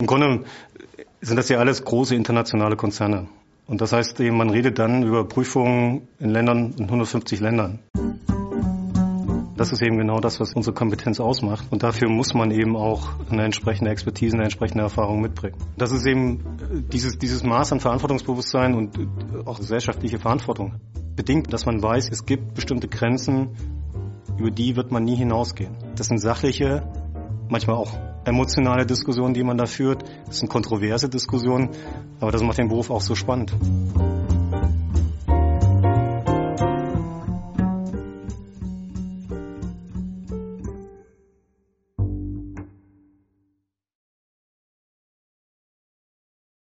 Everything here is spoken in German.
Im Grunde sind das ja alles große internationale Konzerne. Und das heißt, man redet dann über Prüfungen in Ländern, in 150 Ländern. Das ist eben genau das, was unsere Kompetenz ausmacht. Und dafür muss man eben auch eine entsprechende Expertise, eine entsprechende Erfahrung mitbringen. Das ist eben dieses, dieses Maß an Verantwortungsbewusstsein und auch gesellschaftliche Verantwortung bedingt, dass man weiß, es gibt bestimmte Grenzen, über die wird man nie hinausgehen. Das sind sachliche, manchmal auch emotionale Diskussionen, die man da führt. Das sind kontroverse Diskussionen, aber das macht den Beruf auch so spannend.